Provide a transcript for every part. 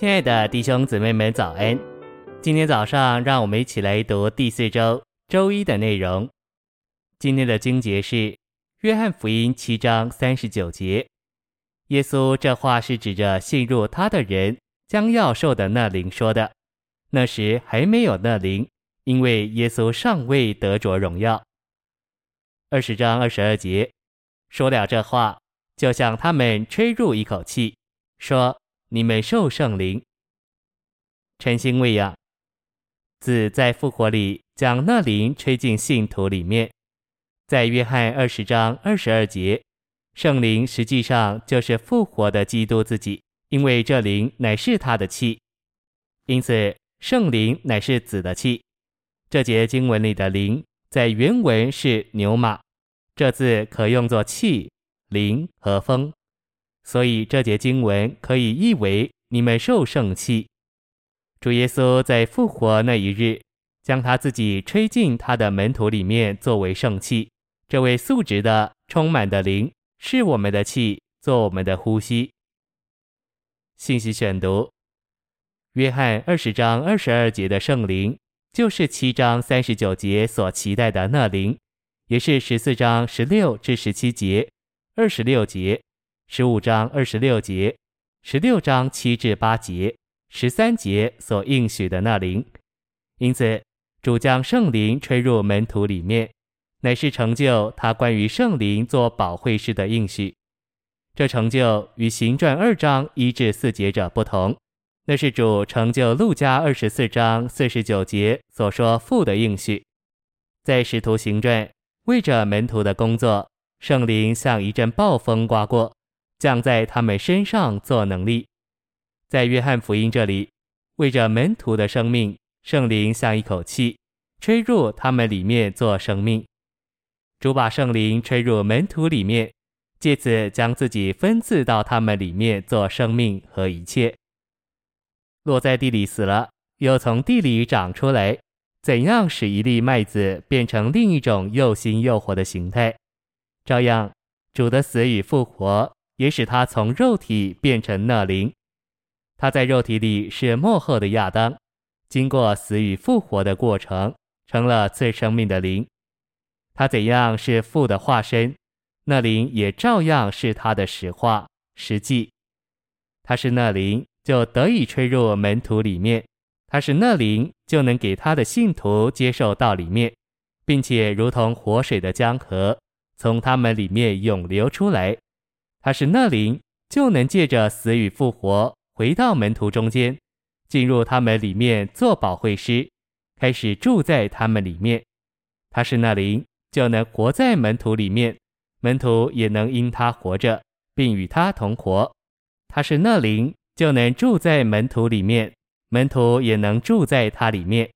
亲爱的弟兄姊妹们，早安！今天早上，让我们一起来读第四周周一的内容。今天的经节是《约翰福音》七章三十九节。耶稣这话是指着信入他的人将要受的那灵说的。那时还没有那灵，因为耶稣尚未得着荣耀。二十章二十二节，说了这话，就向他们吹入一口气，说。你们受圣灵，晨星喂养，子在复活里将那灵吹进信徒里面。在约翰二十章二十二节，圣灵实际上就是复活的基督自己，因为这灵乃是他的气，因此圣灵乃是子的气。这节经文里的灵在原文是牛马，这字可用作气、灵和风。所以这节经文可以译为：你们受圣气。主耶稣在复活那一日，将他自己吹进他的门徒里面，作为圣气。这位素质的、充满的灵，是我们的气，做我们的呼吸。信息选读：约翰二十章二十二节的圣灵，就是七章三十九节所期待的那灵，也是十四章十六至十七节、二十六节。十五章二十六节，十六章七至八节，十三节所应许的那灵，因此主将圣灵吹入门徒里面，乃是成就他关于圣灵做保惠师的应许。这成就与行传二章一至四节者不同，那是主成就路加二十四章四十九节所说父的应许。在使徒行传，为着门徒的工作，圣灵像一阵暴风刮过。降在他们身上做能力，在约翰福音这里，为着门徒的生命，圣灵像一口气，吹入他们里面做生命。主把圣灵吹入门徒里面，借此将自己分赐到他们里面做生命和一切。落在地里死了，又从地里长出来，怎样使一粒麦子变成另一种又新又活的形态？照样，主的死与复活。也使他从肉体变成那灵，他在肉体里是幕后的亚当，经过死与复活的过程，成了最生命的灵。他怎样是父的化身，那灵也照样是他的实化实际。他是那灵，就得以吹入门徒里面；他是那灵，就能给他的信徒接受到里面，并且如同活水的江河，从他们里面涌流出来。他是那灵，就能借着死与复活回到门徒中间，进入他们里面做保惠师，开始住在他们里面。他是那灵，就能活在门徒里面，门徒也能因他活着，并与他同活。他是那灵，就能住在门徒里面，门徒也能住在他里面。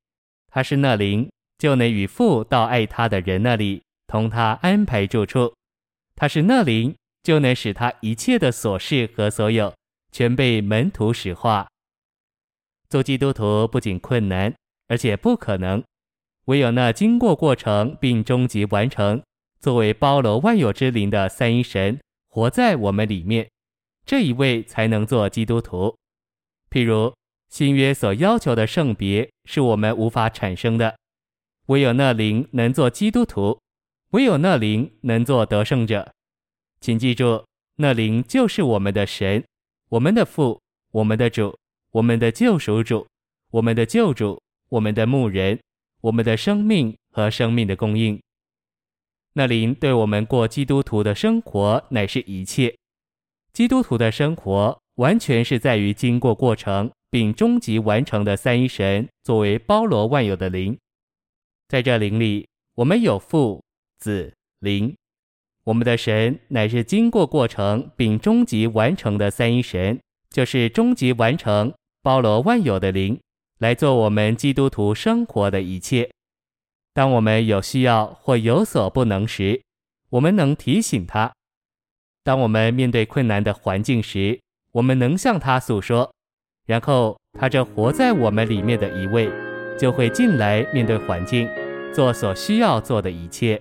他是那灵，就能与父到爱他的人那里，同他安排住处。他是那灵。就能使他一切的所事和所有，全被门徒使化。做基督徒不仅困难，而且不可能。唯有那经过过程并终极完成，作为包罗万有之灵的三一神，活在我们里面，这一位才能做基督徒。譬如新约所要求的圣别，是我们无法产生的。唯有那灵能做基督徒，唯有那灵能做得胜者。请记住，那灵就是我们的神，我们的父，我们的主，我们的救赎主，我们的救主，我们的牧人，我们的生命和生命的供应。那灵对我们过基督徒的生活乃是一切。基督徒的生活完全是在于经过过程并终极完成的三一神作为包罗万有的灵。在这灵里，我们有父、子、灵。我们的神乃是经过过程并终极完成的三一神，就是终极完成、包罗万有的灵，来做我们基督徒生活的一切。当我们有需要或有所不能时，我们能提醒他；当我们面对困难的环境时，我们能向他诉说。然后，他这活在我们里面的一位，就会进来面对环境，做所需要做的一切。